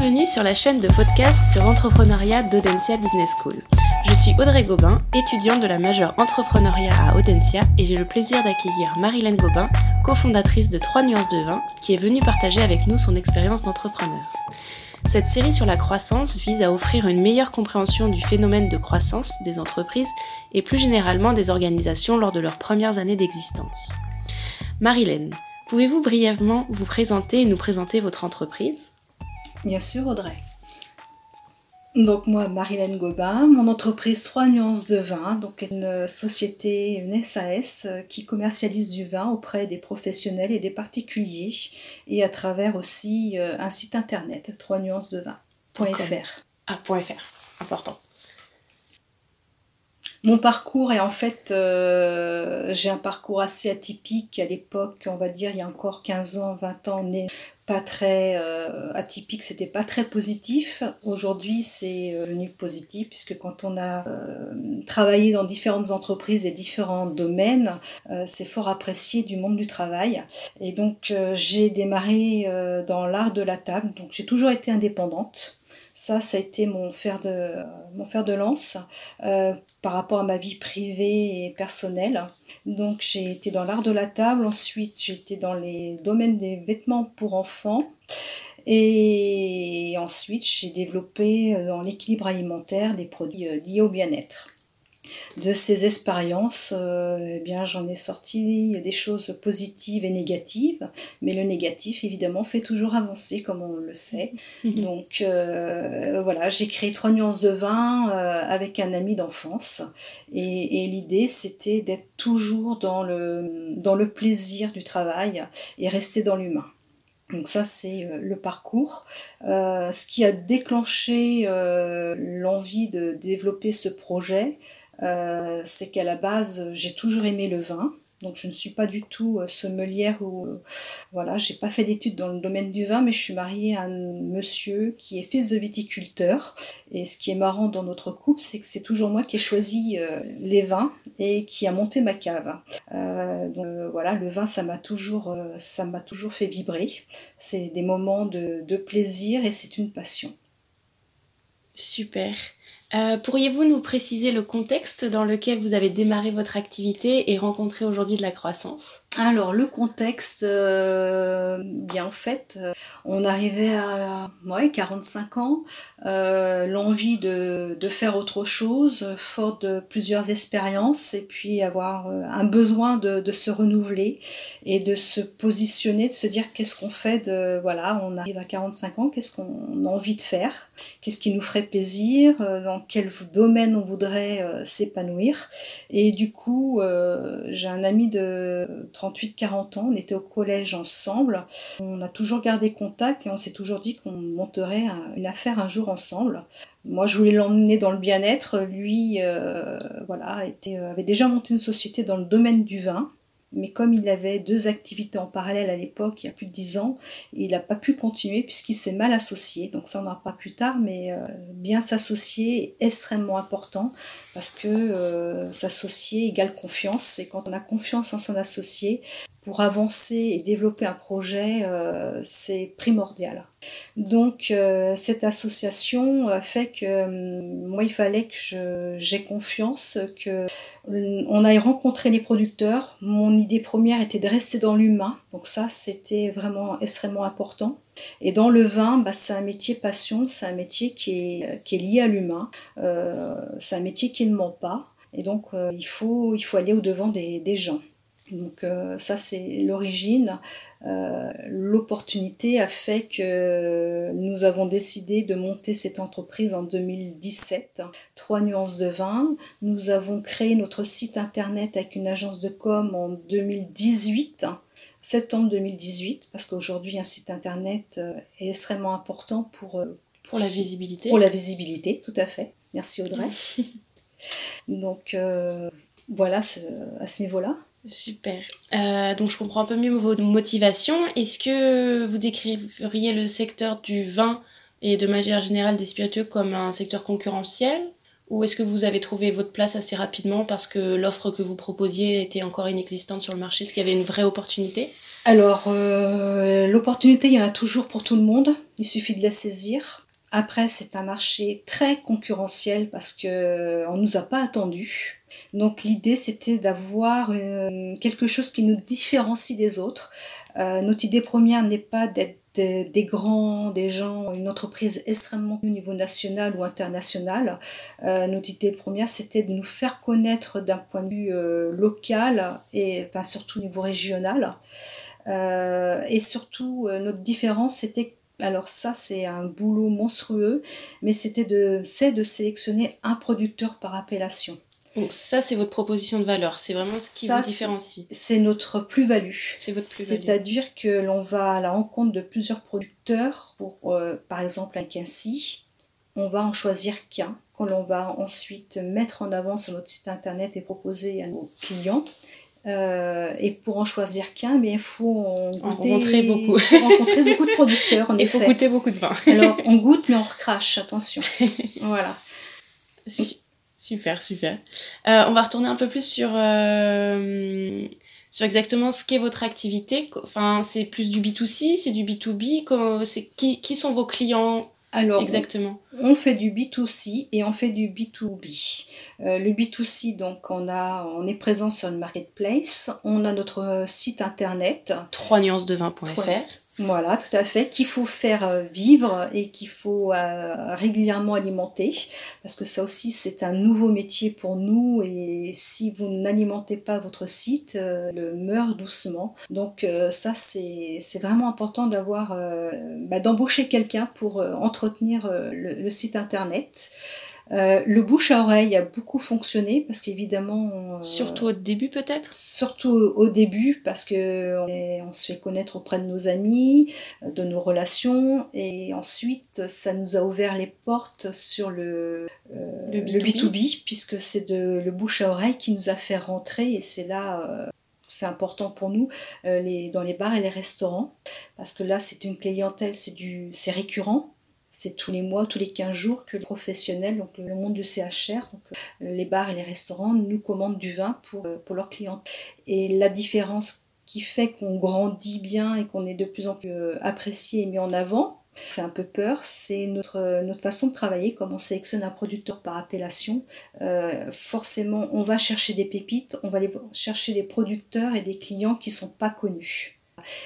Bienvenue sur la chaîne de podcast sur l'entrepreneuriat d'Audencia Business School. Je suis Audrey Gobin, étudiante de la majeure entrepreneuriat à Audencia et j'ai le plaisir d'accueillir Marilène Gobin, cofondatrice de 3 nuances de vin, qui est venue partager avec nous son expérience d'entrepreneur. Cette série sur la croissance vise à offrir une meilleure compréhension du phénomène de croissance des entreprises et plus généralement des organisations lors de leurs premières années d'existence. Marilène, pouvez-vous brièvement vous présenter et nous présenter votre entreprise? Bien sûr, Audrey. Donc moi, Marilène Gobin, mon entreprise 3 nuances de vin, donc une société, une SAS euh, qui commercialise du vin auprès des professionnels et des particuliers et à travers aussi euh, un site internet 3 nuances de vin.fr. Ah, .fr, important. Mon parcours est en fait, euh, j'ai un parcours assez atypique à l'époque, on va dire il y a encore 15 ans, 20 ans, né pas très euh, atypique, c'était pas très positif. Aujourd'hui, c'est euh, devenu positif puisque quand on a travaillé dans différentes entreprises et différents domaines, c'est fort apprécié du monde du travail. Et donc, j'ai démarré dans l'art de la table. Donc, j'ai toujours été indépendante. Ça, ça a été mon fer de, mon fer de lance par rapport à ma vie privée et personnelle. Donc j'ai été dans l'art de la table, ensuite j'ai été dans les domaines des vêtements pour enfants. Et ensuite, j'ai développé euh, dans l'équilibre alimentaire des produits euh, liés au bien-être de ces expériences, euh, eh bien, j'en ai sorti des choses positives et négatives, mais le négatif, évidemment, fait toujours avancer, comme on le sait. Mhm. Donc, euh, voilà, j'ai créé trois nuances de vin euh, avec un ami d'enfance, et, l'idée, c'était d'être toujours dans le, dans le plaisir du travail et rester dans l'humain. Donc ça, c'est le parcours. ce qui a déclenché l'envie de développer ce projet, euh, c'est qu'à la base, j'ai toujours aimé le vin. Donc je ne suis pas du tout euh, sommelière ou euh, voilà, j'ai pas fait d'études dans le domaine du vin, mais je suis mariée à un monsieur qui est fils de viticulteur. Et ce qui est marrant dans notre couple, c'est que c'est toujours moi qui ai choisi les vins et qui a monté ma cave. donc voilà, le vin, ça m'a toujours, ça m'a toujours fait vibrer. C'est des moments de, de plaisir et c'est une passion. Super. Euh, pourriez-vous nous préciser le contexte dans lequel vous avez démarré votre activité et rencontré aujourd'hui de la croissance? Alors le contexte, euh, bien en fait, euh, on arrivait à ouais, 45 ans, l'envie de, faire autre chose, fort de plusieurs expériences, et puis avoir un besoin de, de, se renouveler et de se positionner, de se dire qu'est-ce qu'on fait de voilà, on arrive à 45 ans, qu'est-ce qu'on a envie de faire, qu'est-ce qui nous ferait plaisir, dans quel domaine on voudrait s'épanouir. Et du coup, j'ai un ami de 30 38-40 ans, on était au collège ensemble, on a toujours gardé contact et on s'est toujours dit qu'on monterait une affaire un jour ensemble. Moi, je voulais l'emmener dans le bien-être. Lui, euh, voilà, était, avait déjà monté une société dans le domaine du vin. Mais comme il avait deux activités en parallèle à l'époque, il y a plus de dix ans, il n'a pas pu continuer puisqu'il s'est mal associé. Donc ça, on n'en pas plus tard, mais euh, bien s'associer est extrêmement important parce que euh, s'associer égale confiance. Et quand on a confiance en son associé, pour avancer et développer un projet, euh, c'est primordial. Donc euh, cette association a fait que euh, moi il fallait que j'ai confiance, que on aille rencontrer les producteurs. Mon idée première était de rester dans l'humain, donc ça c'était vraiment extrêmement important. Et dans le vin, bah, c'est un métier passion, c'est un métier qui est, lié à l'humain, c'est un métier qui ne ment pas. Et donc il, faut, il faut aller au-devant des gens. Donc euh, ça c'est l'origine. Euh, l'opportunité a fait que nous avons décidé de monter cette entreprise en 2017. Trois nuances de vin. Nous avons créé notre site internet avec une agence de com en 2018 septembre 2018, parce qu'aujourd'hui un site internet euh, est extrêmement important pour, pour la visibilité. Pour la visibilité, tout à fait. Merci Audrey. Donc voilà à ce niveau-là. Super. Euh, donc je comprends un peu mieux vos motivations. Est-ce que vous décririez le secteur du vin et de manière générale des spiritueux comme un secteur concurrentiel? Ou est-ce que vous avez trouvé votre place assez rapidement parce que l'offre que vous proposiez était encore inexistante sur le marché, ce qu'il y avait une vraie opportunité? Alors, euh, l'opportunité, il y en a toujours pour tout le monde. Il suffit de la saisir. Après, c'est un marché très concurrentiel parce que on nous a pas attendu. Donc l'idée, c'était d'avoir euh, quelque chose qui nous différencie des autres. Euh, notre idée première n'est pas d'être des, grands, des gens, une entreprise extrêmement au niveau national ou international. Euh, notre idée première, c'était de nous faire connaître d'un point de vue local et enfin, surtout au niveau régional. et surtout, notre différence, c'était alors ça, c'est un boulot monstrueux, mais c'était de, c'est de sélectionner un producteur par appellation. Donc ça, c'est votre proposition de valeur, c'est vraiment ce qui vous différencie. C'est notre plus-value. C'est votre plus-value. C'est-à-dire que l'on va à la rencontre de plusieurs producteurs pour, euh, par exemple, un quincy. On va en choisir qu'un, qu'on l'on va ensuite mettre en avant sur notre site internet et proposer à nos clients. Euh, et pour en choisir qu'un, mais il faut rencontrer beaucoup. rencontrer beaucoup de producteurs. il faut goûter beaucoup de vin. Alors on goûte, mais on recrache, attention. voilà. Super, super. Euh, on va retourner un peu plus sur, euh, sur exactement ce qu'est votre activité. Enfin, c'est plus du B2C, c'est du B2B. C'est qui, qui sont vos clients alors, Exactement? On, fait du B2C et on fait du B2B. Euh, le B2C, donc, on, a, on est présent sur le marketplace. On a notre site internet. 3 nuances de vin.fr. Voilà, tout à fait, qu'il faut faire euh, vivre et qu'il faut euh, régulièrement alimenter, parce que ça aussi c'est un nouveau métier pour nous et si vous n'alimentez pas votre site, euh, le meurt doucement. Donc ça c'est vraiment important d'avoir, bah, d'embaucher quelqu'un pour entretenir le, site internet. Euh, le bouche à oreille a beaucoup fonctionné parce qu'évidemment. Euh, surtout au début peut-être? Surtout au début parce que on, se fait connaître auprès de nos amis, de nos relations et ensuite ça nous a ouvert les portes sur le, euh, le, B2B. puisque c'est de le bouche à oreille qui nous a fait rentrer et c'est là c'est important pour nous les, dans les bars et les restaurants parce que là c'est une clientèle c'est du c'est récurrent c'est tous les mois, tous les 15 jours que les professionnels, donc le monde du CHR, donc euh, les bars et les restaurants, nous commandent du vin pour, euh, pour leurs clients. Et la différence qui fait qu'on grandit bien et qu'on est de plus en plus euh, apprécié et mis en avant, fait un peu peur, c'est notre, notre façon de travailler, comme on sélectionne un producteur par appellation. forcément, on va chercher des pépites, on va aller chercher des producteurs et des clients qui sont pas connus.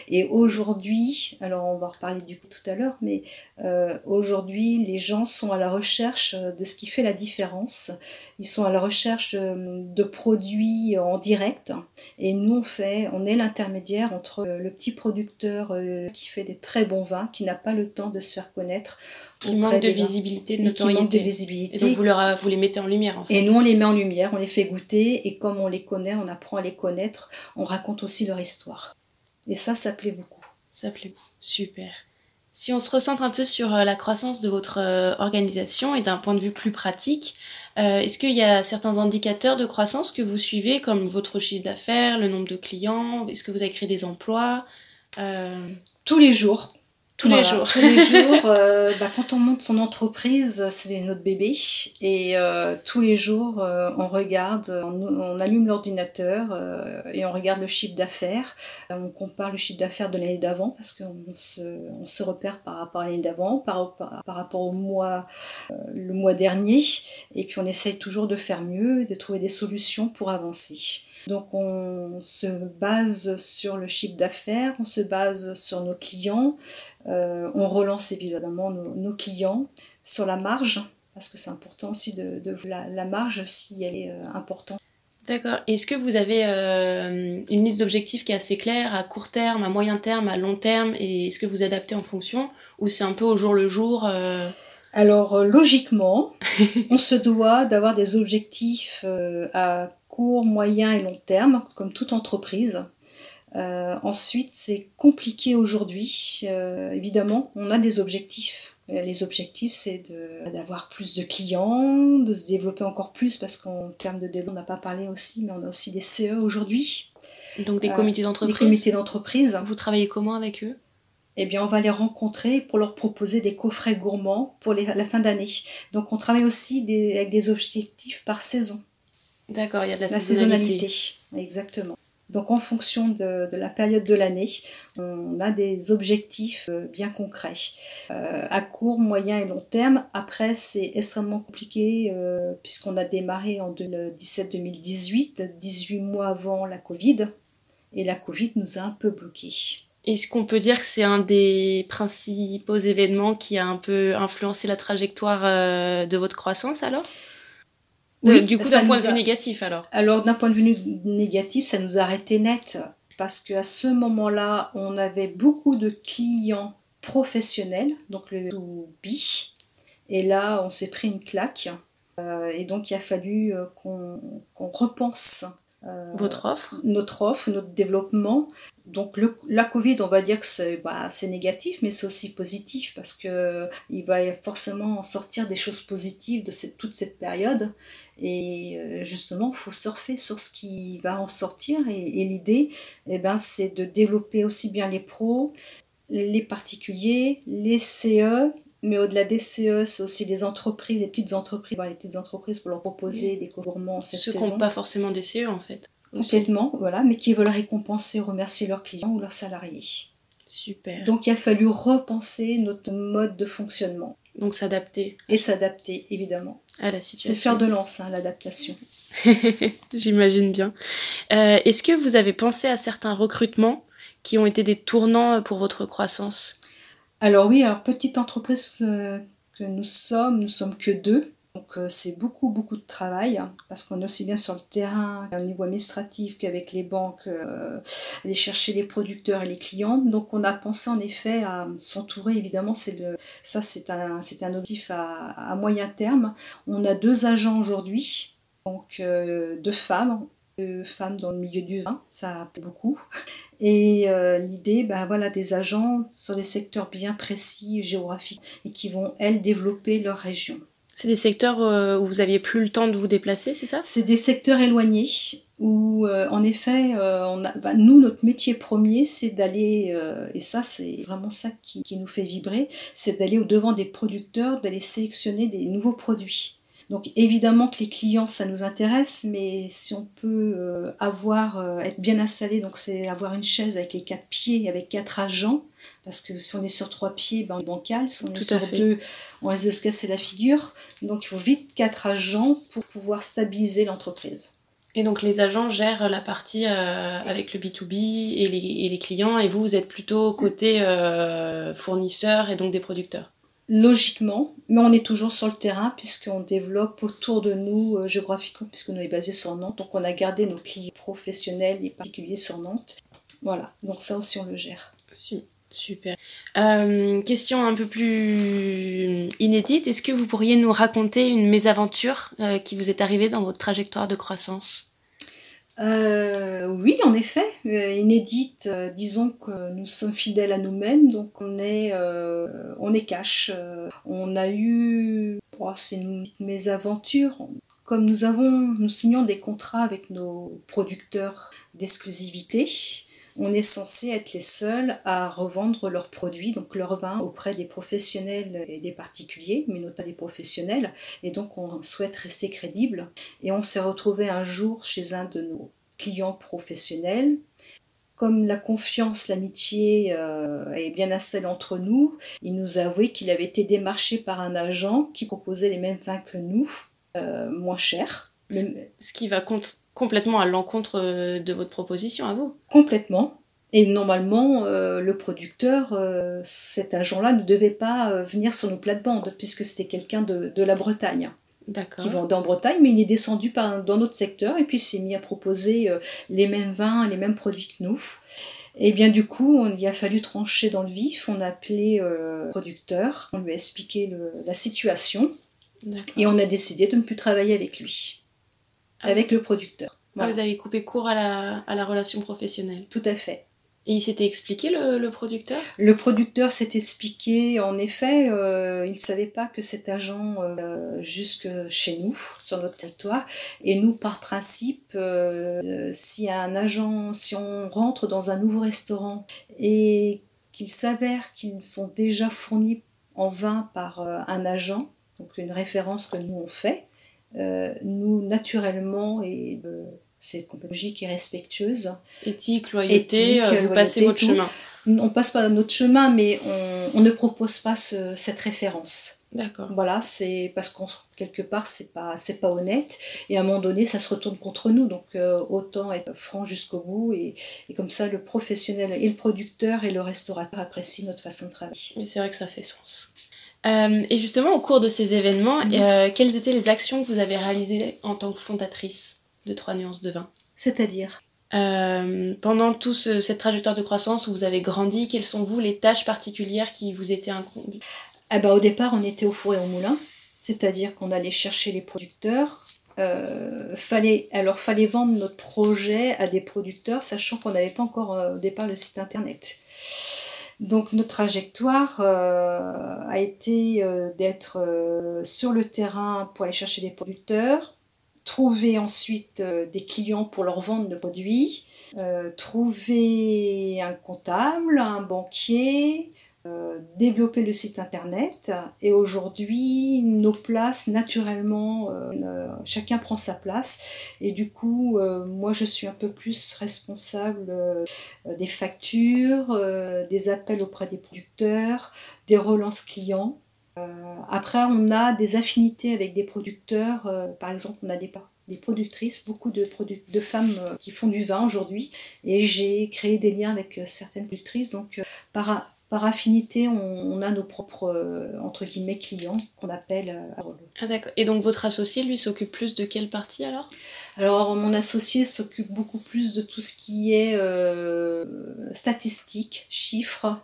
Et aujourd'hui, alors on va reparler du coup tout à l'heure, mais euh, aujourd'hui, les gens sont à la recherche de ce qui fait la différence. Ils sont à la recherche euh, de produits en direct. Et nous, on fait, on est l'intermédiaire entre le petit producteur euh, qui fait des très bons vins, qui n'a pas le temps de se faire connaître, qui manque de visibilité, de notoriété. de visibilité. Et donc vous, leur, vous les mettez en lumière en fait. Et nous on les met en lumière, on les fait goûter et comme on les connaît, on apprend à les connaître, on raconte aussi leur histoire. Et ça, ça plaît beaucoup. Ça plaît beaucoup. Super. Si on se recentre un peu sur euh, la croissance de votre euh, organisation et d'un point de vue plus pratique, euh, est-ce qu'il y a certains indicateurs de croissance que vous suivez, comme votre chiffre d'affaires, le nombre de clients? Est-ce que vous avez créé des emplois? Tous les jours. Tous les jours. Tous les jours. Euh, bah, quand on monte son entreprise, c'est notre bébé. Et euh, tous les jours, euh, on regarde, on, allume l'ordinateur et on regarde le chiffre d'affaires. on compare le chiffre d'affaires de l'année d'avant parce qu'on se, on se repère par rapport à l'année d'avant, par, par, rapport au mois, le mois dernier. Et puis on essaye toujours de faire mieux, de trouver des solutions pour avancer. Donc on se base sur le chiffre d'affaires, on se base sur nos clients, euh, on relance évidemment nos, clients sur la marge, parce que c'est important aussi de, de la, marge si elle est euh, importante. D'accord. Est-ce que vous avez euh, une liste d'objectifs qui est assez claire à court terme, à moyen terme, à long terme Et est-ce que vous adaptez en fonction Ou c'est un peu au jour le jour Alors, logiquement, on se doit d'avoir des objectifs à court, moyen et long terme, comme toute entreprise. Euh, ensuite, c'est compliqué aujourd'hui. Euh, évidemment, on a des objectifs. Euh, les objectifs, c'est d'avoir plus de clients, de se développer encore plus, parce qu'en termes de développement, on n'a pas parlé aussi, mais on a aussi des CE aujourd'hui. Donc des comités d'entreprise. Des comités d'entreprise. Vous travaillez comment avec eux? Eh bien, on va les rencontrer pour leur proposer des coffrets gourmands pour la fin d'année. Donc, on travaille aussi avec des objectifs par saison. D'accord, il y a de la, saisonnalité. Exactement. Donc en fonction de, la période de l'année, on a des objectifs euh, bien concrets. Euh, à court, moyen et long terme, après c'est extrêmement compliqué euh, puisqu'on a démarré en 2017-2018, 18 mois avant la Covid, et la Covid nous a un peu bloqués. Est-ce qu'on peut dire que c'est un des principaux événements qui a un peu influencé la trajectoire de votre croissance alors? Du coup, d'un point de vue négatif, alors Alors, d'un point de vue négatif, ça nous a arrêté net. Parce qu'à ce moment-là, on avait beaucoup de clients professionnels, donc le B. Et là, on s'est pris une claque. Euh, et donc, il a fallu euh, qu'on repense euh, votre offre Notre offre, notre développement. Donc le, la Covid, on va dire que c'est bah, négatif, mais c'est aussi positif parce que il va forcément en sortir des choses positives de cette, toute cette période. Et euh, justement, il faut surfer sur ce qui va en sortir. Et, l'idée, eh ben, c'est de développer aussi bien les pros, les particuliers, les CE, mais au-delà des CE, c'est aussi les entreprises, les petites entreprises, les petites entreprises pour leur proposer des couvrements cette Ceux qui n'ont pas forcément des CE en fait. Complètement, voilà, mais qui veulent récompenser, remercier leurs clients ou leurs salariés. Super. Donc il a fallu repenser notre mode de fonctionnement. Donc s'adapter. Et s'adapter, évidemment. À la situation. C'est faire de lance, hein, l'adaptation. J'imagine bien. Euh, est-ce que vous avez pensé à certains recrutements qui ont été des tournants pour votre croissance? Alors oui, alors petite entreprise euh, que nous sommes, nous sommes que deux. Donc euh, c'est beaucoup beaucoup de travail hein, parce qu'on est aussi bien sur le terrain au niveau administratif qu'avec les banques, euh, aller chercher les producteurs et les clients. Donc on a pensé en effet à s'entourer évidemment c'est ça c'est un c'est un objectif à, à, moyen terme. On a deux agents aujourd'hui donc euh, deux femmes deux femmes dans le milieu du vin, ça plaît beaucoup. Et l'idée, ben voilà, des agents sur des secteurs bien précis, géographiques, et qui vont, elles, développer leur région. C'est des secteurs euh, où vous aviez plus le temps de vous déplacer, c'est ça? C'est des secteurs éloignés où, euh, en effet, euh, bah, nous, notre métier premier, c'est d'aller, et ça, c'est vraiment ça qui, qui nous fait vibrer, c'est d'aller au devant des producteurs, d'aller sélectionner des nouveaux produits. Donc évidemment que les clients, ça nous intéresse, mais si on peut avoir, être bien installé, donc c'est avoir une chaise avec les quatre pieds, avec quatre agents, parce que si on est sur trois pieds, ben on est bancal. Si on est sur deux, on risque de se casser la figure. Donc il faut vite quatre agents pour pouvoir stabiliser l'entreprise. Et donc les agents gèrent la partie euh, avec le B2B et les, et les, clients, et vous, vous êtes plutôt côté euh, fournisseur et donc des producteurs Logiquement, mais on est toujours sur le terrain puisqu'on développe autour de nous euh, géographiquement, puisque nous est basé sur Nantes. Donc on a gardé nos clients professionnels et particuliers sur Nantes. Voilà, donc ça aussi on le gère. Super. Euh, question un peu plus inédite. Est-ce que vous pourriez nous raconter une mésaventure euh, qui vous est arrivée dans votre trajectoire de croissance? Euh, oui, en effet, inédite. disons que nous sommes fidèles à nous-mêmes, donc on est, on est cash. on a eu, oh, c'est une mésaventure. Comme nous avons, nous signons des contrats avec nos producteurs d'exclusivité, on est censé être les seuls à revendre leurs produits, donc leur vin, auprès des professionnels et des particuliers, mais notamment des professionnels. Et donc on souhaite rester crédible. Et on s'est retrouvé un jour chez un de nos clients professionnels. Comme la confiance, l'amitié euh, est bien installée entre nous, il nous a avoué qu'il avait été démarché par un agent qui proposait les mêmes vins que nous, euh, moins chers. Ce qui va complètement à l'encontre euh, de votre proposition à vous. Complètement. Et normalement, euh, le producteur, euh, cet agent-là, ne devait pas venir sur nos plates-bandes, puisque c'était quelqu'un de, la Bretagne. Qui vendait en Bretagne, mais il est descendu par, dans notre secteur et puis s'est mis à proposer les mêmes vins, les mêmes produits que nous. Et bien du coup, on, il a fallu trancher dans le vif. On a appelé le producteur, on lui a expliqué la situation et on a décidé de ne plus travailler avec lui. Ah avec le producteur. Vous avez coupé court à la, à la, relation professionnelle. Tout à fait. Et il s'était expliqué le, le, producteur? Le producteur s'est expliqué, en effet, euh, il ne savait pas que cet agent euh, jusque chez nous, sur notre territoire. Et nous, par principe, euh, si un agent, si on rentre dans un nouveau restaurant et qu'il s'avère qu'ils sont déjà fournis en vin par un agent, donc une référence que nous on fait, euh, nous, naturellement, et C'est une compagnie qui est respectueuse. Éthique, loyauté, vous passez votre chemin. On passe pas notre chemin, mais on, ne propose pas cette référence. D'accord. Voilà, c'est parce qu'on quelque part c'est pas c'est pas honnête et à un moment donné ça se retourne contre nous donc euh, autant être franc jusqu'au bout et, et, comme ça le professionnel et le producteur et le restaurateur apprécient notre façon de travailler. Mais c'est vrai que ça fait sens. Euh, et justement au cours de ces événements, mhm. euh, quelles étaient les actions que vous avez réalisées en tant que fondatrice de Trois nuances de vin? C'est-à-dire? Pendant toute cette trajectoire de croissance où vous avez grandi, quelles sont vous les tâches particulières qui vous étaient incombues? Eh ben, au départ, on était au four et au moulin, c'est-à-dire qu'on allait chercher les producteurs. Euh, fallait, alors, fallait vendre notre projet à des producteurs, sachant qu'on n'avait pas encore euh, au départ le site internet. Donc, notre trajectoire euh, a été d'être sur le terrain pour aller chercher des producteurs, trouver ensuite des clients pour leur vendre le produit, trouver un comptable, un banquier, euh, développer le site internet et aujourd'hui nos places naturellement euh, euh, chacun prend sa place et du coup moi je suis un peu plus responsable des factures des appels auprès des producteurs des relances clients après on a des affinités avec des producteurs par exemple on a des des productrices, beaucoup de, de femmes qui font du vin aujourd'hui. Et j'ai créé des liens avec certaines productrices. Donc, par, par affinité, on, a nos propres, euh, entre guillemets, clients qu'on appelle euh, Ah d'accord. Et donc votre associé, lui, s'occupe plus de quelle partie alors? Alors mon associé s'occupe beaucoup plus de tout ce qui est euh, statistiques, chiffres.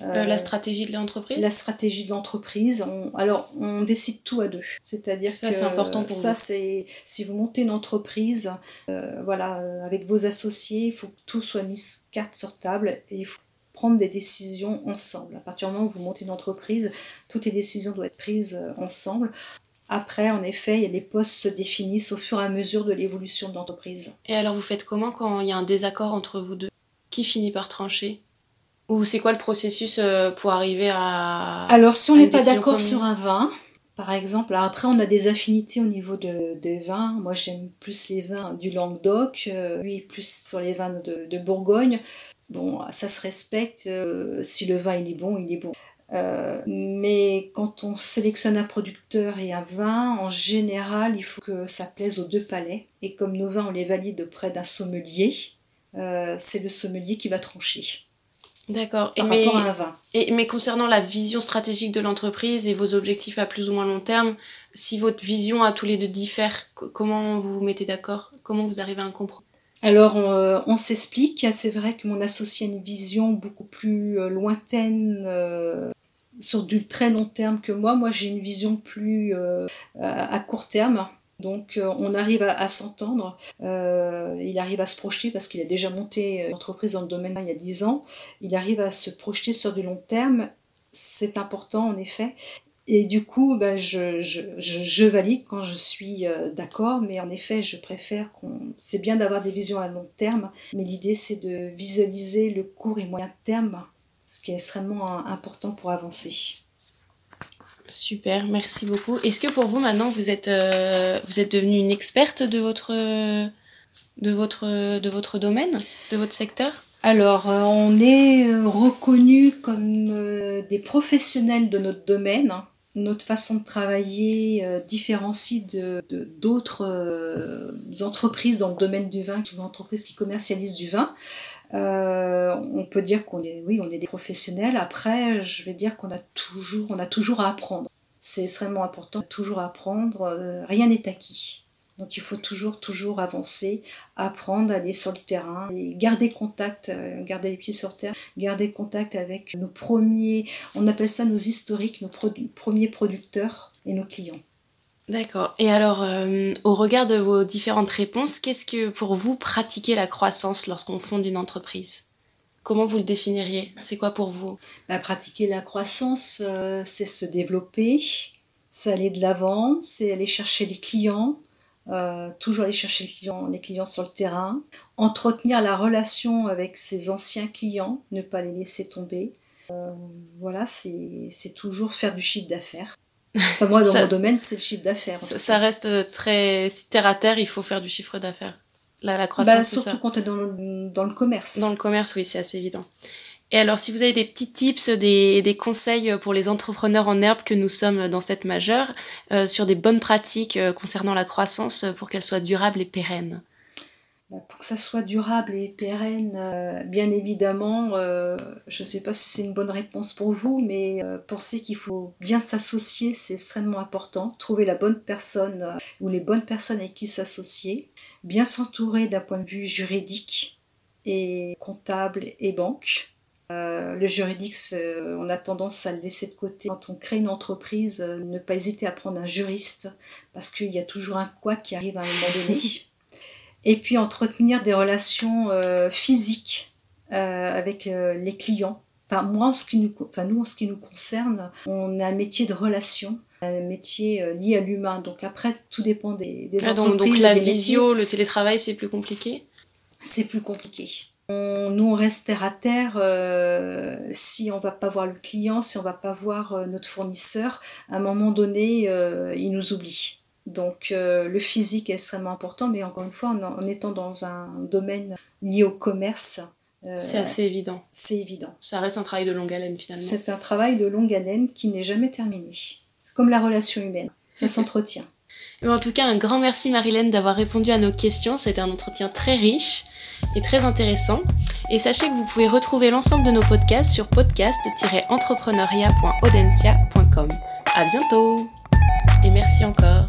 la stratégie de l'entreprise? La stratégie de l'entreprise. alors, on décide tout à deux. C'est-à-dire que c'est important pour ça, c'est si vous montez une entreprise, voilà, avec vos associés, il faut que tout soit mis carte sur table et il faut prendre des décisions ensemble. À partir du moment où vous montez une entreprise, toutes les décisions doivent être prises euh, ensemble. Après, en effet, les postes se définissent au fur et à mesure de l'évolution de l'entreprise. Et alors, vous faites comment quand il y a un désaccord entre vous deux? Qui finit par trancher? Ou c'est quoi le processus euh, pour arriver à... Alors, si on n'est pas d'accord sur un vin, par exemple, après, on a des affinités au niveau de, des vins. Moi, j'aime plus les vins du Languedoc, euh, lui, plus sur les vins de, de Bourgogne. Bon, ça se respecte. Euh, si le vin il est bon, il est bon. Euh, mais quand on sélectionne un producteur et un vin, en général, il faut que ça plaise aux deux palais. Et comme nos vins, on les valide auprès d'un sommelier, euh, c'est le sommelier qui va trancher. D'accord. Par rapport à un vin. Et, mais concernant la vision stratégique de l'entreprise et vos objectifs à plus ou moins long terme, si votre vision à tous les deux diffère, comment vous vous mettez d'accord? Comment vous arrivez à un compromis alors, euh, on, s'explique. C'est vrai que mon associé a une vision beaucoup plus euh, lointaine euh, sur du très long terme que moi. Moi, j'ai une vision plus à court terme. Donc, on arrive à, s'entendre. il arrive à se projeter parce qu'il a déjà monté une entreprise dans le domaine il y a 10 ans. Il arrive à se projeter sur du long terme. C'est important, en effet. Et du coup, ben, je, je, je, valide quand je suis euh, d'accord, mais en effet, je préfère qu'on. C'est bien d'avoir des visions à long terme, mais l'idée, c'est de visualiser le court et moyen terme, ce qui est extrêmement important pour avancer. Super, merci beaucoup. Est-ce que pour vous, maintenant, vous êtes, euh, vous êtes devenue une experte de votre, de, votre, de votre domaine, de votre secteur? Alors, euh, on est reconnu comme des professionnels de notre domaine notre façon de travailler euh, différencie de, d'autres euh, entreprises dans le domaine du vin, entreprises qui commercialisent du vin. Euh, on peut dire qu'on est, oui, on est des professionnels. Après, je vais dire qu'on a toujours, on a toujours à apprendre. C'est extrêmement important, toujours à apprendre. rien n'est acquis. Donc il faut toujours, toujours avancer, apprendre, aller sur le terrain et garder contact, euh, garder les pieds sur terre, garder contact avec nos premiers, on appelle ça nos historiques, nos premiers producteurs et nos clients. D'accord. Et alors, euh, au regard de vos différentes réponses, qu'est-ce que pour vous pratiquer la croissance lorsqu'on fonde une entreprise? Comment vous le définiriez? C'est quoi pour vous? Bah, Pratiquer la croissance, euh, c'est se développer, c'est aller de l'avant, c'est aller chercher les clients, euh, toujours aller chercher les clients, les clients sur le terrain, entretenir la relation avec ses anciens clients, ne pas les laisser tomber. Euh, voilà, c'est toujours faire du chiffre d'affaires. Enfin, moi, dans mon domaine, c'est le chiffre d'affaires. Ça, reste très terre à terre, il faut faire du chiffre d'affaires. la, croissance. Bah, surtout quand tu es dans le, dans le commerce. Dans le commerce, oui, c'est assez évident. Et alors, si vous avez des petits tips, des, des, conseils pour les entrepreneurs en herbe que nous sommes dans cette majeure, euh, sur des bonnes pratiques euh, concernant la croissance pour qu'elle soit durable et pérenne bah, Pour que ça soit durable et pérenne, euh, bien évidemment, je ne sais pas si c'est une bonne réponse pour vous, mais pensez qu'il faut bien s'associer, c'est extrêmement important. Trouver la bonne personne ou les bonnes personnes avec qui s'associer. Bien s'entourer d'un point de vue juridique et comptable et banque euh, le juridique, on a tendance à le laisser de côté. Quand on crée une entreprise, euh, ne pas hésiter à prendre un juriste, parce qu'il y a toujours un quoi qui arrive à un moment donné. Et puis entretenir des relations euh, physiques avec les clients. Enfin, moi, en ce qui nous, enfin, nous, en ce qui nous concerne, on a un métier de relation un métier lié à l'humain. Donc après, tout dépend des, des entreprises. Donc, donc la visio, le télétravail, c'est plus compliqué? C'est plus compliqué. On, nous, on reste terre à terre euh, si on va pas voir le client, si on va pas voir euh, notre fournisseur. À un moment donné, euh, il nous oublie. Donc le physique est extrêmement important, mais encore une fois, en, étant dans un domaine lié au commerce, c'est assez évident. C'est évident. Ça reste un travail de longue haleine finalement. C'est un travail de longue haleine qui n'est jamais terminé. Comme la relation humaine, ça s'entretient. En tout cas, un grand merci Marilène d'avoir répondu à nos questions. C'était un entretien très riche et très intéressant. Et sachez que vous pouvez retrouver l'ensemble de nos podcasts sur podcast-entrepreneuriat.audencia.com. À bientôt et merci encore.